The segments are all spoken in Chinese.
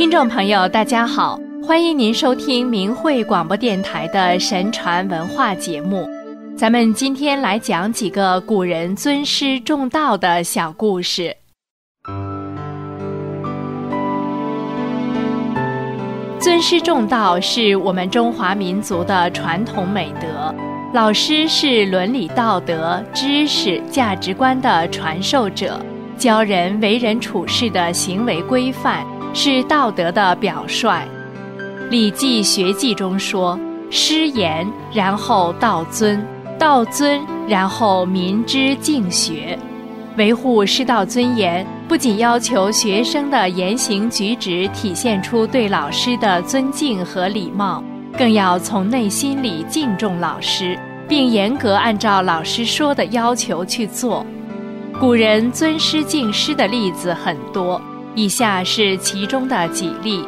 听众朋友，大家好，欢迎您收听明慧广播电台的神传文化节目。咱们今天来讲几个古人尊师重道的小故事。尊师重道是我们中华民族的传统美德，老师是伦理道德、知识、价值观的传授者，教人为人处事的行为规范。是道德的表率，《礼记学记》中说：“师言，然后道尊；道尊，然后民之敬学。”维护师道尊严，不仅要求学生的言行举止体现出对老师的尊敬和礼貌，更要从内心里敬重老师，并严格按照老师说的要求去做。古人尊师敬师的例子很多。以下是其中的几例：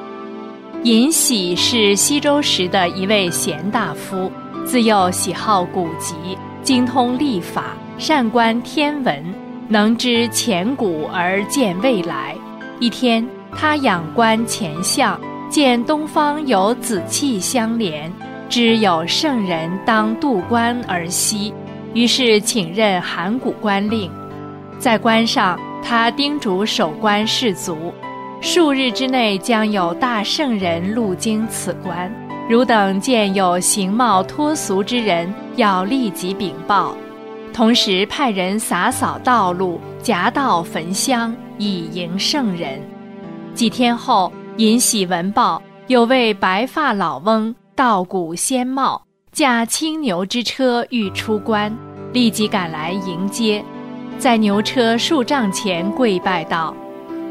尹喜是西周时的一位贤大夫，自幼喜好古籍，精通历法，善观天文，能知前古而见未来。一天，他仰观前相，见东方有紫气相连，知有圣人当渡关而西，于是请任函谷关令，在关上。他叮嘱守关士卒，数日之内将有大圣人路经此关，汝等见有形貌脱俗之人，要立即禀报。同时派人洒扫道路，夹道焚香，以迎圣人。几天后，尹喜闻报，有位白发老翁，道骨仙貌，驾青牛之车欲出关，立即赶来迎接。在牛车数丈前跪拜道：“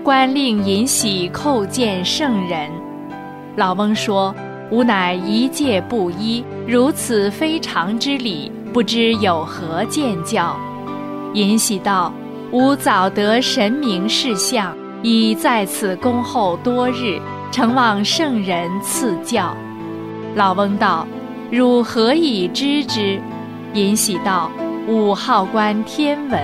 官令尹喜叩见圣人。”老翁说：“吾乃一介布衣，如此非常之礼，不知有何见教？”尹喜道：“吾早得神明示相，已在此恭候多日，诚望圣人赐教。”老翁道：“汝何以知之？”尹喜道：“吾好观天文。”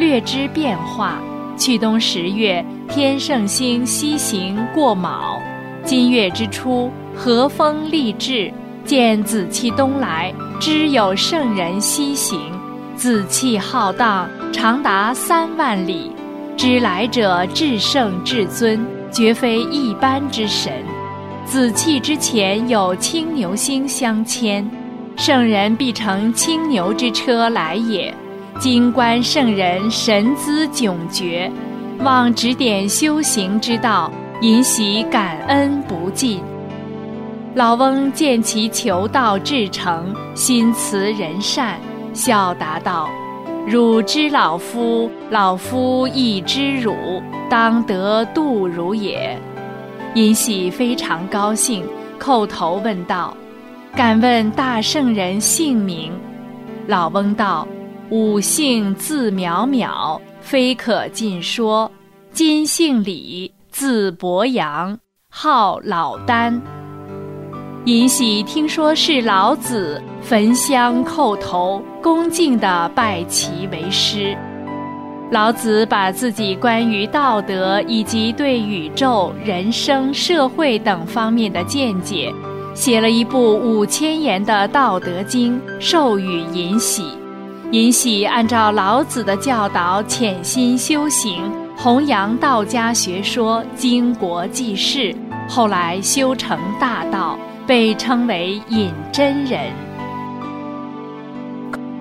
略知变化。去冬十月，天圣星西行过卯，今月之初，和风立至，见紫气东来，知有圣人西行。紫气浩荡，长达三万里，知来者至圣至尊，绝非一般之神。紫气之前有青牛星相牵，圣人必乘青牛之车来也。金观圣人神姿迥绝，望指点修行之道，引喜感恩不尽。老翁见其求道至诚，心慈仁善，笑答道：“汝知老夫，老夫亦知汝，当得度汝也。”尹喜非常高兴，叩头问道：“敢问大圣人姓名？”老翁道。吾姓字渺渺，非可尽说。今姓李，字伯阳，号老丹。尹喜听说是老子，焚香叩头，恭敬地拜其为师。老子把自己关于道德以及对宇宙、人生、社会等方面的见解，写了一部五千言的《道德经》，授予尹喜。尹喜按照老子的教导，潜心修行，弘扬道家学说，经国济世，后来修成大道，被称为尹真人。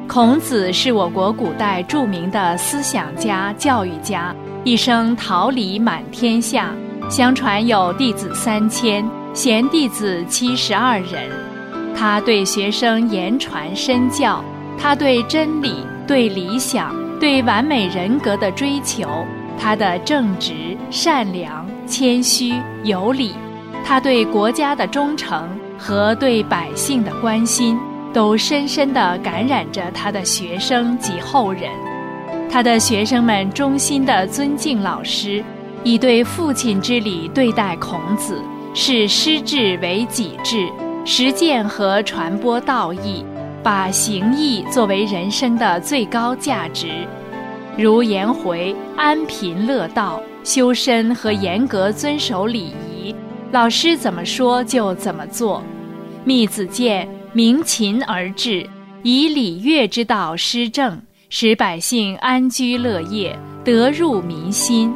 孔子是我国古代著名的思想家、教育家，一生桃李满天下，相传有弟子三千，贤弟子七十二人。他对学生言传身教。他对真理、对理想、对完美人格的追求，他的正直、善良、谦虚、有礼，他对国家的忠诚和对百姓的关心，都深深地感染着他的学生及后人。他的学生们衷心地尊敬老师，以对父亲之礼对待孔子，视师志为己志，实践和传播道义。把行义作为人生的最高价值，如颜回安贫乐道、修身和严格遵守礼仪，老师怎么说就怎么做。密子见明勤而治，以礼乐之道施政，使百姓安居乐业，得入民心。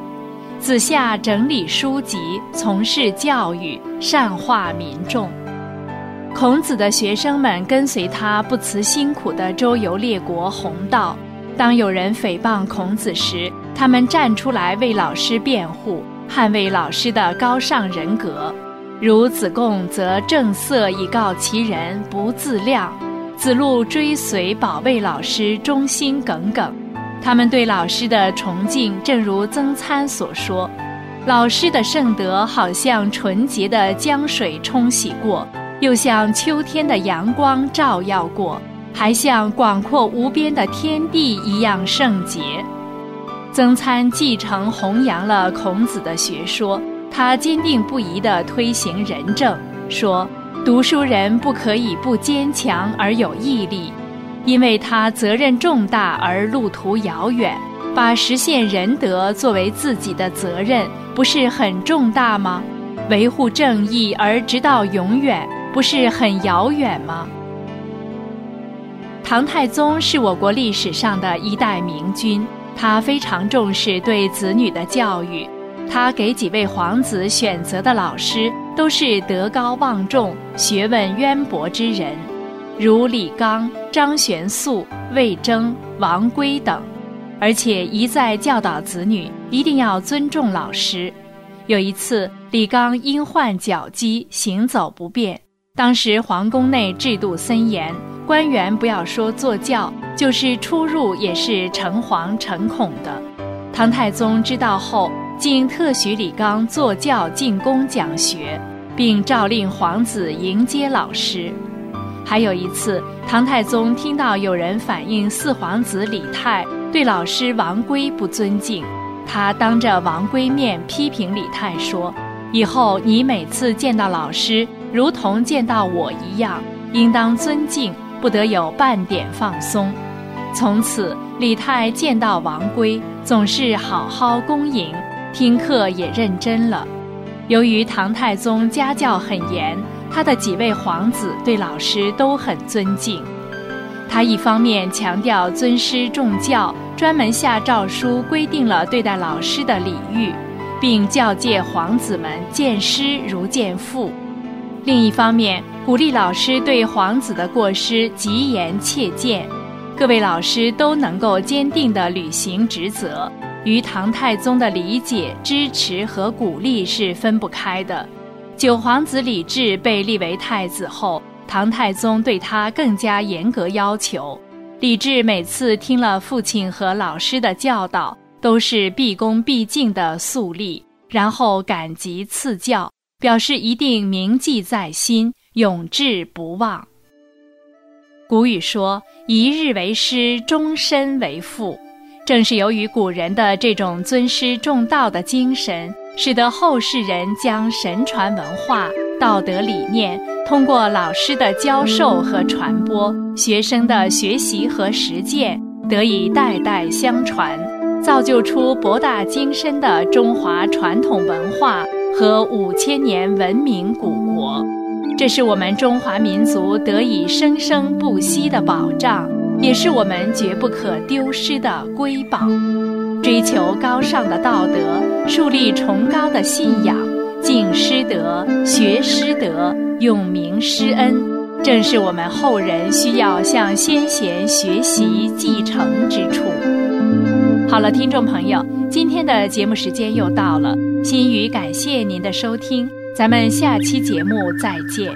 子夏整理书籍，从事教育，善化民众。孔子的学生们跟随他不辞辛苦地周游列国，弘道。当有人诽谤孔子时，他们站出来为老师辩护，捍卫老师的高尚人格。如子贡则正色以告其人，不自量；子路追随保卫老师，忠心耿耿。他们对老师的崇敬，正如曾参所说：“老师的圣德，好像纯洁的江水冲洗过，又像秋天的阳光照耀过，还像广阔无边的天地一样圣洁。”曾参继承弘扬了孔子的学说，他坚定不移地推行仁政，说：“读书人不可以不坚强而有毅力。”因为他责任重大而路途遥远，把实现仁德作为自己的责任，不是很重大吗？维护正义而直到永远，不是很遥远吗？唐太宗是我国历史上的一代明君，他非常重视对子女的教育，他给几位皇子选择的老师都是德高望重、学问渊博之人。如李纲、张玄素、魏征、王圭等，而且一再教导子女一定要尊重老师。有一次，李纲因患脚疾，行走不便。当时皇宫内制度森严，官员不要说坐轿，就是出入也是诚惶诚恐的。唐太宗知道后，竟特许李纲坐轿进宫讲学，并诏令皇子迎接老师。还有一次，唐太宗听到有人反映四皇子李泰对老师王圭不尊敬，他当着王圭面批评李泰说：“以后你每次见到老师，如同见到我一样，应当尊敬，不得有半点放松。”从此，李泰见到王圭总是好好恭迎，听课也认真了。由于唐太宗家教很严。他的几位皇子对老师都很尊敬，他一方面强调尊师重教，专门下诏书规定了对待老师的礼遇，并教诫皇子们见师如见父；另一方面鼓励老师对皇子的过失极言切谏，各位老师都能够坚定地履行职责，与唐太宗的理解、支持和鼓励是分不开的。九皇子李治被立为太子后，唐太宗对他更加严格要求。李治每次听了父亲和老师的教导，都是毕恭毕敬的肃立，然后感激赐教，表示一定铭记在心，永志不忘。古语说：“一日为师，终身为父。”正是由于古人的这种尊师重道的精神。使得后世人将神传文化、道德理念通过老师的教授和传播，学生的学习和实践得以代代相传，造就出博大精深的中华传统文化和五千年文明古国。这是我们中华民族得以生生不息的保障，也是我们绝不可丢失的瑰宝。追求高尚的道德，树立崇高的信仰，敬师德，学师德，永明师恩，正是我们后人需要向先贤学习继承之处。好了，听众朋友，今天的节目时间又到了，心语感谢您的收听，咱们下期节目再见。